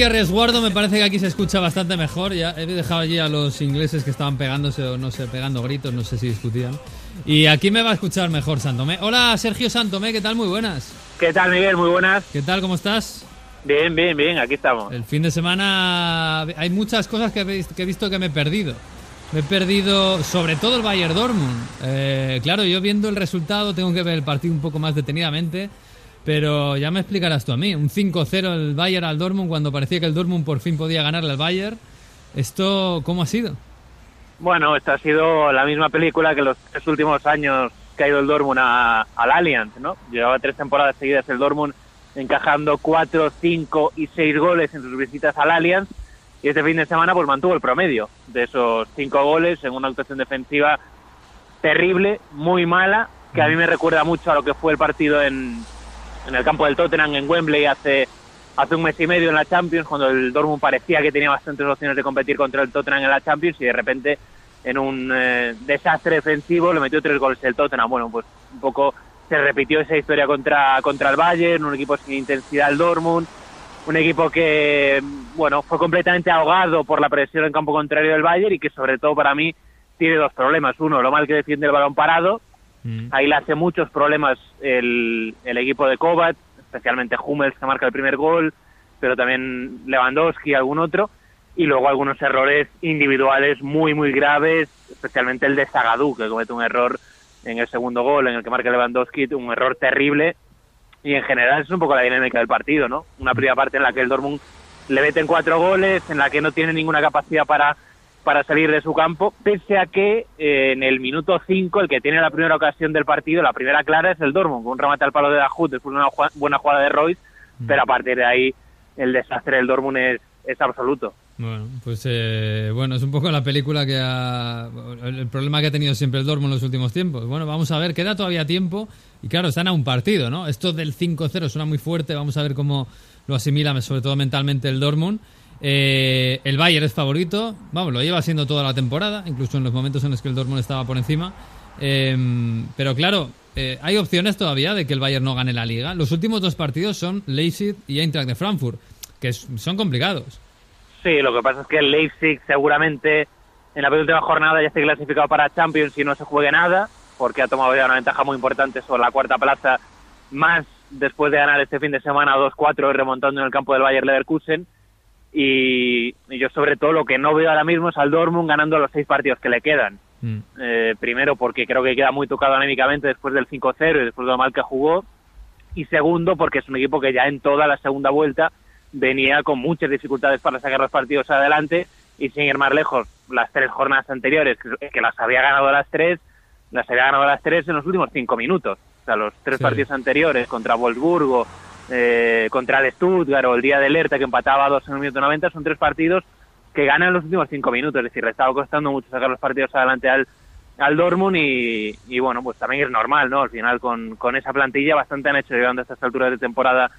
a resguardo, me parece que aquí se escucha bastante mejor. Ya he dejado allí a los ingleses que estaban pegándose o no sé, pegando gritos, no sé si discutían. Y aquí me va a escuchar mejor Santomé. Hola Sergio Santomé, ¿qué tal? Muy buenas. ¿Qué tal Miguel? Muy buenas. ¿Qué tal? ¿Cómo estás? Bien, bien, bien, aquí estamos. El fin de semana hay muchas cosas que he visto que me he perdido. Me he perdido sobre todo el Bayern Dortmund. Eh, claro, yo viendo el resultado tengo que ver el partido un poco más detenidamente. Pero ya me explicarás tú a mí. Un 5-0 el Bayern al Dortmund cuando parecía que el Dortmund por fin podía ganarle al Bayern. ¿Esto cómo ha sido? Bueno, esta ha sido la misma película que los tres últimos años que ha ido el Dortmund a, al Allianz, ¿no? Llevaba tres temporadas seguidas el Dortmund encajando cuatro, cinco y seis goles en sus visitas al Allianz y este fin de semana pues mantuvo el promedio de esos cinco goles en una actuación defensiva terrible, muy mala, que a mí me recuerda mucho a lo que fue el partido en, en el campo del Tottenham en Wembley hace, hace un mes y medio en la Champions, cuando el Dortmund parecía que tenía bastantes opciones de competir contra el Tottenham en la Champions y de repente en un eh, desastre defensivo le metió tres goles el Tottenham. Bueno, pues un poco se repitió esa historia contra, contra el Bayern, un equipo sin intensidad el Dortmund, un equipo que bueno fue completamente ahogado por la presión en campo contrario del Bayern y que sobre todo para mí tiene dos problemas. Uno, lo mal que defiende el balón parado Mm. Ahí le hace muchos problemas el, equipo de Kovac, especialmente Hummels que marca el primer gol, pero también Lewandowski algún otro, y luego algunos errores individuales muy, muy graves, especialmente el de Zagadou, que comete un error en el segundo gol, en el que marca Lewandowski, un error terrible, y en general es un poco la dinámica del partido, ¿no? Una primera parte en la que el Dortmund le meten cuatro goles, en la que no tiene ninguna capacidad para para salir de su campo, pese a que eh, en el minuto 5 el que tiene la primera ocasión del partido, la primera clara es el Dortmund, con un remate al palo de Dajut después de una buena jugada de Royce, mm. pero a partir de ahí el desastre del Dortmund es, es absoluto. Bueno, pues eh, bueno, es un poco la película que ha, el problema que ha tenido siempre el Dortmund en los últimos tiempos. Bueno, vamos a ver, queda todavía tiempo y claro, están a un partido, ¿no? Esto del 5-0 suena muy fuerte, vamos a ver cómo lo asimila sobre todo mentalmente el Dortmund. Eh, el Bayern es favorito, vamos, lo lleva siendo toda la temporada, incluso en los momentos en los que el Dortmund estaba por encima. Eh, pero claro, eh, hay opciones todavía de que el Bayern no gane la liga. Los últimos dos partidos son Leipzig y Eintracht de Frankfurt, que son complicados. Sí, lo que pasa es que el Leipzig seguramente en la penúltima jornada ya esté clasificado para Champions y no se juegue nada, porque ha tomado ya una ventaja muy importante sobre la cuarta plaza, más después de ganar este fin de semana 2-4 y remontando en el campo del Bayern Leverkusen. Y, yo sobre todo lo que no veo ahora mismo es al Dortmund ganando los seis partidos que le quedan. Mm. Eh, primero porque creo que queda muy tocado anímicamente después del 5-0 y después de lo mal que jugó. Y segundo porque es un equipo que ya en toda la segunda vuelta venía con muchas dificultades para sacar los partidos adelante y sin ir más lejos, las tres jornadas anteriores, que las había ganado a las tres, las había ganado a las tres en los últimos cinco minutos. O sea, los tres partidos anteriores contra Wolfsburgo, eh, contra el Stuttgart o el día de alerta que empataba a dos en el minuto 90, son tres partidos que ganan los últimos cinco minutos, es decir, le estaba costando mucho sacar los partidos adelante al, al Dortmund y, y bueno, pues también es normal, ¿no? Al final con, con esa plantilla bastante han hecho llegando a estas alturas de temporada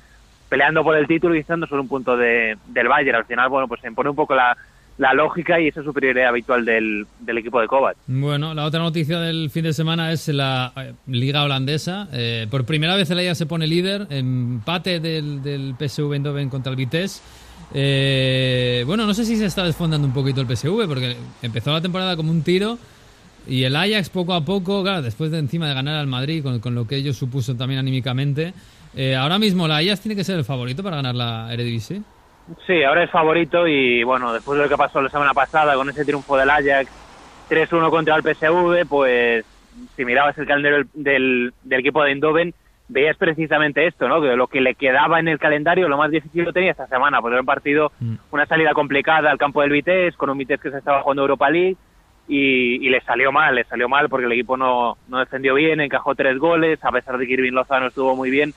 peleando por el título y estando solo un punto de, del Bayern. Al final, bueno, pues se impone un poco la, la lógica y esa superioridad habitual del, del, equipo de Kovac. Bueno, la otra noticia del fin de semana es la eh, Liga Holandesa. Eh, por primera vez el Ajax se pone líder, empate del, del PSV Eindhoven contra el Vitesse. Eh, bueno, no sé si se está desfondando un poquito el PSV porque empezó la temporada como un tiro y el Ajax poco a poco, después de encima de ganar al Madrid con, con lo que ellos supuso también anímicamente, ahora mismo el Ajax tiene que ser el favorito para ganar la Eredivisie. Sí, ahora es favorito y bueno, después de lo que pasó la semana pasada con ese triunfo del Ajax 3-1 contra el PSV, pues si mirabas el calendario del, del, equipo de Eindhoven, veías precisamente esto, ¿no? Que lo que le quedaba en el calendario, lo más difícil lo tenía esta semana, porque era un partido, mm. una salida complicada al campo del Vitesse, con un Vitesse que se estaba jugando Europa League, y, y, le salió mal, le salió mal porque el equipo no, no defendió bien, encajó tres goles, a pesar de que Irving Lozano estuvo muy bien,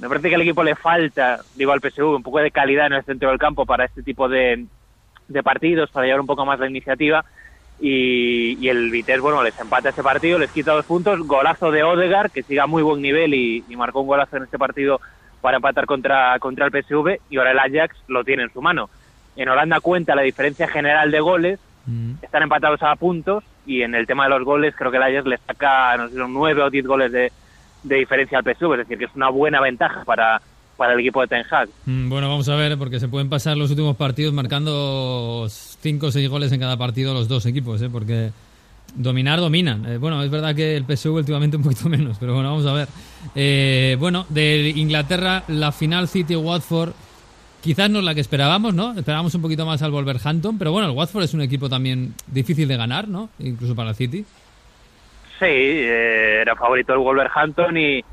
me parece que al equipo le falta, digo al PSV, un poco de calidad en el centro del campo para este tipo de, de partidos, para llevar un poco más la iniciativa. Y, y el Vitesse, bueno, les empata ese partido, les quita dos puntos, golazo de Odegaard, que siga a muy buen nivel y, marcó un golazo en este partido para empatar contra, contra el PSV, y ahora el Ajax lo tiene en su mano. En Holanda cuenta la diferencia general de goles, mm. están empatados a puntos, y en el tema de los goles creo que el Ajax le saca, no sé, nueve o diez goles de, de diferencia al PSV, es decir, que es una buena ventaja para, para el equipo de Ten Hag. Mm, bueno, vamos a ver, porque se pueden pasar los últimos partidos marcando 5 o 6 goles en cada partido los dos equipos, ¿eh? porque dominar dominan. Eh, bueno, es verdad que el PSV últimamente un poquito menos, pero bueno, vamos a ver. Eh, bueno, de Inglaterra, la final City-Watford quizás no es la que esperábamos, ¿no? Esperábamos un poquito más al Wolverhampton, pero bueno, el Watford es un equipo también difícil de ganar, ¿no? Incluso para el City. Sí, era favorito el Wolverhampton y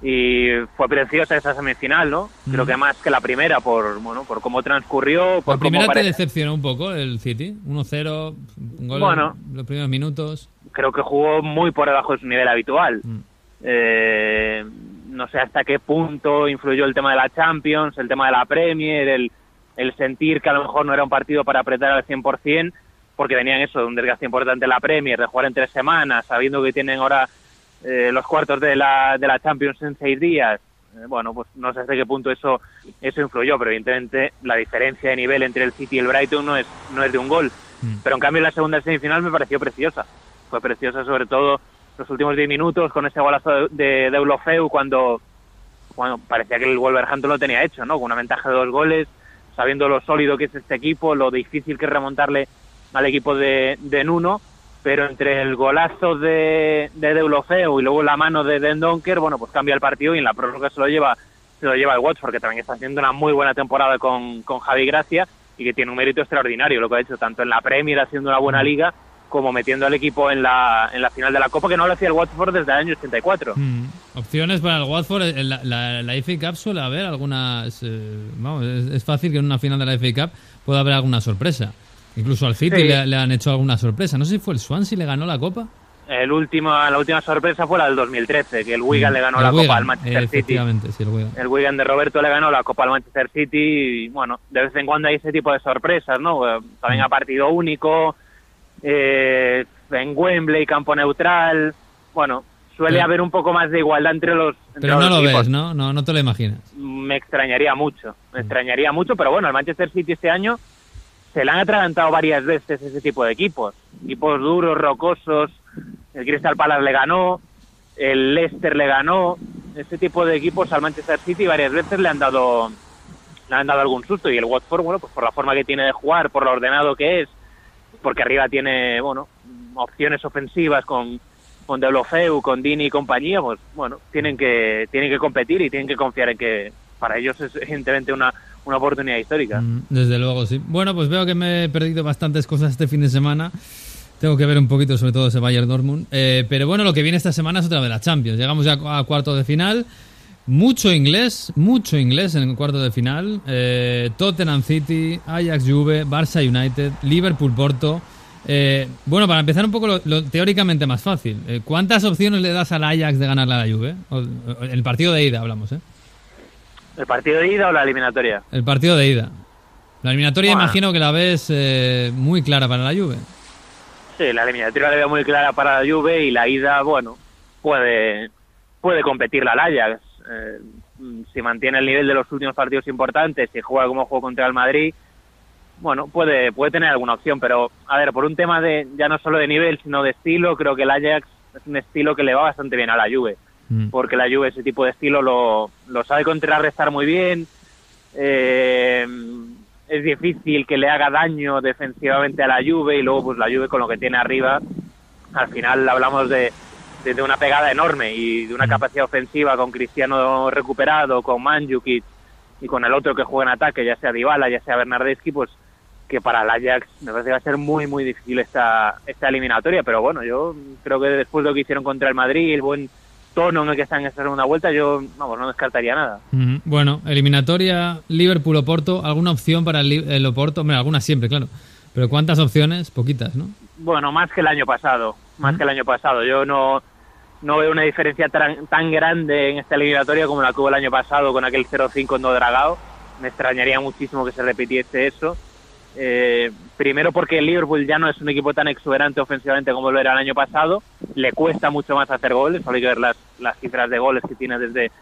y fue preciosa esa semifinal, ¿no? Creo que más que la primera por bueno por cómo transcurrió. Por la primera te decepcionó un poco el City, 1-0, un gol bueno, en los primeros minutos. Creo que jugó muy por debajo de su nivel habitual. Mm. Eh, no sé hasta qué punto influyó el tema de la Champions, el tema de la Premier, el, el sentir que a lo mejor no era un partido para apretar al 100%, porque venían eso de un desgaste importante en la Premier, de jugar en tres semanas, sabiendo que tienen ahora eh, los cuartos de la, de la Champions en seis días, eh, bueno, pues no sé hasta qué punto eso, eso influyó, pero evidentemente la diferencia de nivel entre el City y el Brighton no es, no es de un gol. Mm. Pero en cambio la segunda semifinal me pareció preciosa. Fue preciosa sobre todo los últimos diez minutos con ese golazo de, de Eulofeu cuando, bueno, parecía que el Wolverhampton lo tenía hecho, ¿no? Con una ventaja de dos goles, sabiendo lo sólido que es este equipo, lo difícil que es remontarle al equipo de, de Nuno pero entre el golazo de, de Deulofeu y luego la mano de Den Donker, bueno, pues cambia el partido y en la prórroga se lo lleva se lo lleva el Watford, que también está haciendo una muy buena temporada con, con Javi Gracia y que tiene un mérito extraordinario, lo que ha hecho tanto en la Premier haciendo una buena liga como metiendo al equipo en la, en la final de la Copa, que no lo hacía el Watford desde el año 84. Mm. Opciones para el Watford, eh, la, la, la FA Cup suele haber algunas... Eh, vamos, es, fácil que en una final de la FA Cup pueda haber alguna sorpresa. Incluso al City le, han hecho alguna sorpresa. No sé si fue el Swansea le ganó la Copa. El último, la última sorpresa fue la del 2013, que el Wigan mm, le ganó la Copa al Manchester City. Sí, el, Wigan. el Wigan de Roberto le ganó la Copa al Manchester City y bueno, de vez en cuando hay ese tipo de sorpresas, ¿no? Eh, también mm. a partido único, eh, en Wembley, campo neutral, bueno, suele haber un poco más de igualdad entre los Pero no lo ves, ¿no? ¿no? No te lo imaginas. Me extrañaría mucho, me mm. extrañaría mucho, pero bueno, el Manchester City este año se le han atragantado varias veces ese tipo de equipos. Equipos duros, rocosos. El Crystal Palace le ganó, el Leicester le ganó. Ese tipo de equipos al Manchester City varias veces le han dado le han dado algún susto y el Watford, bueno, pues por la forma que tiene de jugar, por lo ordenado que es, porque arriba tiene, bueno, opciones ofensivas con con Deulofeu, con Dini y compañía, pues bueno, tienen que tienen que competir y tienen que confiar en que para ellos es evidentemente una una oportunidad histórica. Mm, desde luego, sí. Bueno, pues veo que me he perdido bastantes cosas este fin de semana. Tengo que ver un poquito sobre todo ese Bayern Dortmund. Eh, pero bueno, lo que viene esta semana es otra de la Champions. Llegamos ya a cuarto de final. Mucho inglés, mucho inglés en el cuarto de final. Eh, Tottenham City, Ajax Juve, Barça United, Liverpool Porto. Eh, bueno, para empezar un poco lo, teóricamente más fácil. ¿Cuántas opciones le das al Ajax de ganarle a la Juve? El partido de ida hablamos, ¿eh? ¿El partido de ida o la eliminatoria? El partido de ida. La eliminatoria imagino que la ves eh, muy clara para la Juve. Sí, la eliminatoria la veo muy clara para la Juve y la ida, bueno, puede puede competir la Ajax. Eh, si mantiene el nivel de los últimos partidos importantes, si juega como juego contra el Madrid, bueno, puede puede tener alguna opción, pero a ver, por un tema de ya no solo de nivel, sino de estilo, creo que el Ajax es un estilo que le va bastante bien a la Juve. Mm. porque la Juve ese tipo de estilo lo, lo sabe contrarrestar muy bien. Eh, es difícil que le haga daño defensivamente a la Juve y luego pues la Juve con lo que tiene arriba, al final hablamos de, de, una pegada enorme y de una mm. capacidad ofensiva con Cristiano recuperado, con Mandzukic y con el otro que juega en ataque, ya sea Dybala, ya sea Bernardeschi, pues que para el Ajax me parece que va a ser muy muy difícil esta, esta eliminatoria, pero bueno, yo creo que después de lo que hicieron contra el Madrid, el buen tono en el que están en esta segunda vuelta, yo vamos, no descartaría nada. Bueno, eliminatoria Liverpool-Oporto, ¿alguna opción para el, Oporto? Bueno, algunas siempre, claro. Pero ¿cuántas opciones? Poquitas, ¿no? Bueno, más que el año pasado, más que el año pasado. Yo no, no veo una diferencia tan, tan grande en esta eliminatoria como la que hubo el año pasado con aquel 0-5 en Dragao. Me extrañaría muchísimo que se repitiese eso. Eh, primero porque el Liverpool ya no es un equipo tan exuberante ofensivamente como lo era el año pasado, le cuesta mucho más hacer goles, solo hay que ver las, las cifras de goles que tiene desde,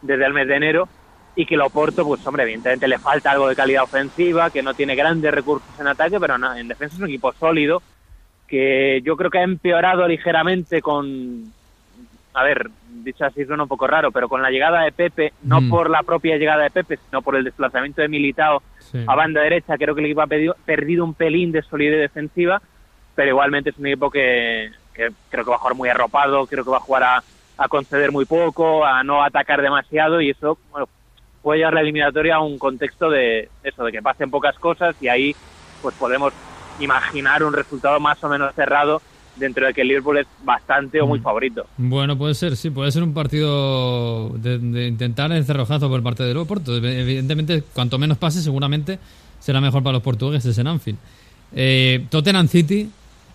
desde el mes de enero, y que lo Oporto, pues hombre, evidentemente le falta algo de calidad ofensiva, que no tiene grandes recursos en ataque, pero no, en defensa es un equipo sólido, que yo creo que ha empeorado ligeramente con a ver, dicho así suena un poco raro, pero con la llegada de Pepe, no Mm. por la propia llegada de Pepe, sino por el desplazamiento de Militao Sí. a banda derecha, creo que el equipo ha pedido- perdido un pelín de solidez defensiva, pero igualmente es un equipo que, que creo que va a jugar muy arropado, creo que va a jugar a, a conceder muy poco, a no atacar demasiado y eso bueno, puede llevar la eliminatoria a un contexto de eso, de que pasen pocas cosas y ahí pues podemos imaginar un resultado más o menos cerrado dentro de que el Liverpool es bastante o muy Mm. favorito. Bueno, puede ser, sí, puede ser un partido de, de intentar el cerrojazo por parte del Oporto. Evidentemente, cuanto menos pase, seguramente será mejor para los portugueses en Anfield. Eh, Tottenham City,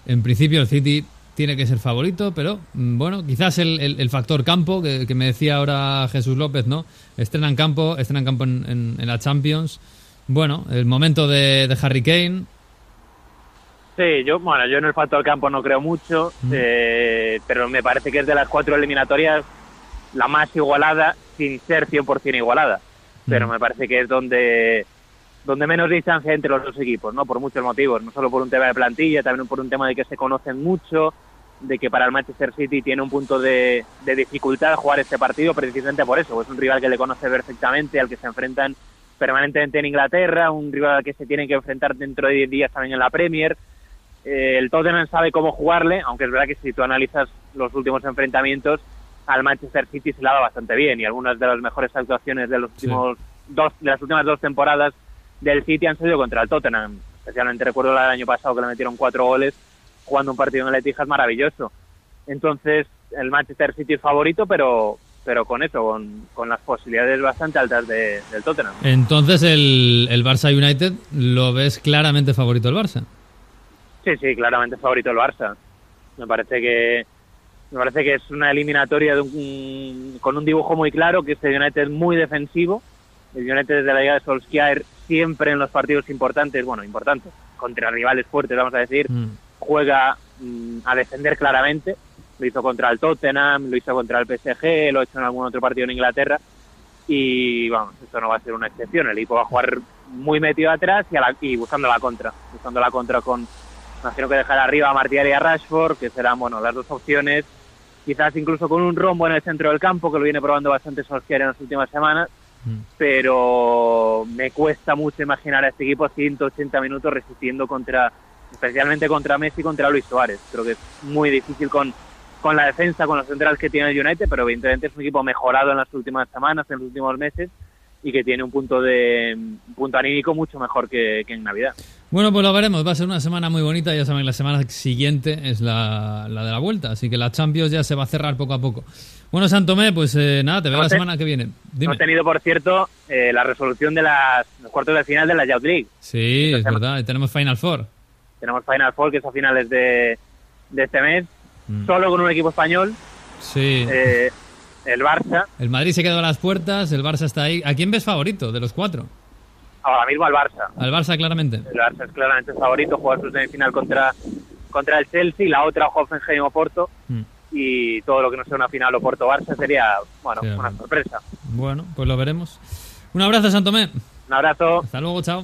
en principio el City tiene que ser favorito, pero mm, bueno, quizás el, el- el factor campo, que, que me decía ahora Jesús López, ¿no? Estrenan campo, estrenan campo en, en- en la Champions. Bueno, el momento de, de Harry Kane, Sí, yo, bueno, yo en el factor campo no creo mucho, Mm. eh, pero me parece que es de las cuatro eliminatorias la más igualada sin ser 100% igualada. Pero Mm. me parece que es donde donde menos distancia entre los dos equipos, ¿no? Por muchos motivos, no solo por un tema de plantilla, también por un tema de que se conocen mucho, de que para el Manchester City tiene un punto de, de dificultad jugar este partido precisamente por eso, es un rival que le conoce perfectamente, al que se enfrentan permanentemente en Inglaterra, un rival al que se tienen que enfrentar dentro de 10 días también en la Premier. Eh, el Tottenham sabe cómo jugarle, aunque es verdad que si tú analizas los últimos enfrentamientos, al Manchester City se le ha dado bastante bien y algunas de las mejores actuaciones de los Sí. últimos dos de las últimas dos temporadas del City han sido contra el Tottenham. Especialmente recuerdo la del año pasado que le metieron cuatro goles jugando un partido en el Etihad maravilloso. Entonces, el Manchester City es favorito, pero pero con eso, con, con las posibilidades bastante altas de- del Tottenham. entonces el, el Barça United lo ves claramente favorito el Barça. Sí, sí, claramente es favorito el Barça. Me parece que me parece que es una eliminatoria de un- con un dibujo muy claro, que este United es muy defensivo. El United desde la llegada de Solskjaer siempre en los partidos importantes, bueno, importantes, contra rivales fuertes, vamos a decir, Mm. juega mm, a defender claramente. Lo hizo contra el Tottenham, lo hizo contra el PSG, lo ha hecho en algún otro partido en Inglaterra. Y vamos, esto no va a ser una excepción. El equipo va a jugar muy metido atrás y, a la- y buscando la contra. Buscando la contra con, imagino que dejar arriba a Martial y a Rashford, que serán bueno las dos opciones. Quizás incluso con un rombo en el centro del campo, que lo viene probando bastante Solskjaer en las últimas semanas. Mm. Pero me cuesta mucho imaginar a este equipo 180 minutos resistiendo contra, especialmente contra Messi y contra Luis Suárez. Creo que es muy difícil con, con la defensa, con los centrales que tiene el United, pero evidentemente es un equipo mejorado en las últimas semanas, en los últimos meses, y que tiene un punto de un punto anímico mucho mejor que, que en Navidad. Bueno, pues lo veremos. Va a ser una semana muy bonita. Ya saben, la semana siguiente es la, la de la vuelta. Así que la Champions ya se va a cerrar poco a poco. Bueno, Santomé, pues eh, nada, te veo No la te- semana que viene. Hemos tenido, por cierto, eh, la resolución de las, los cuartos de final de la Youth League. Sí, es verdad. Y tenemos Final Four. Tenemos Final Four, que es a finales de, de este mes, Mm. solo con un equipo español, Sí. eh, el Barça. El Madrid se quedó a las puertas, el Barça está ahí. ¿A quién ves favorito de los cuatro? Ahora mismo al Barça. Al Barça, claramente. El Barça es claramente favorito, juega su semifinal contra, contra el Chelsea, la otra Hoffenheim o Porto, Mm. y todo lo que no sea una final o Porto-Barça sería, bueno, Sí, una bueno. sorpresa. Bueno, pues lo veremos. Un abrazo, Santomé. Un abrazo. Hasta luego, chao.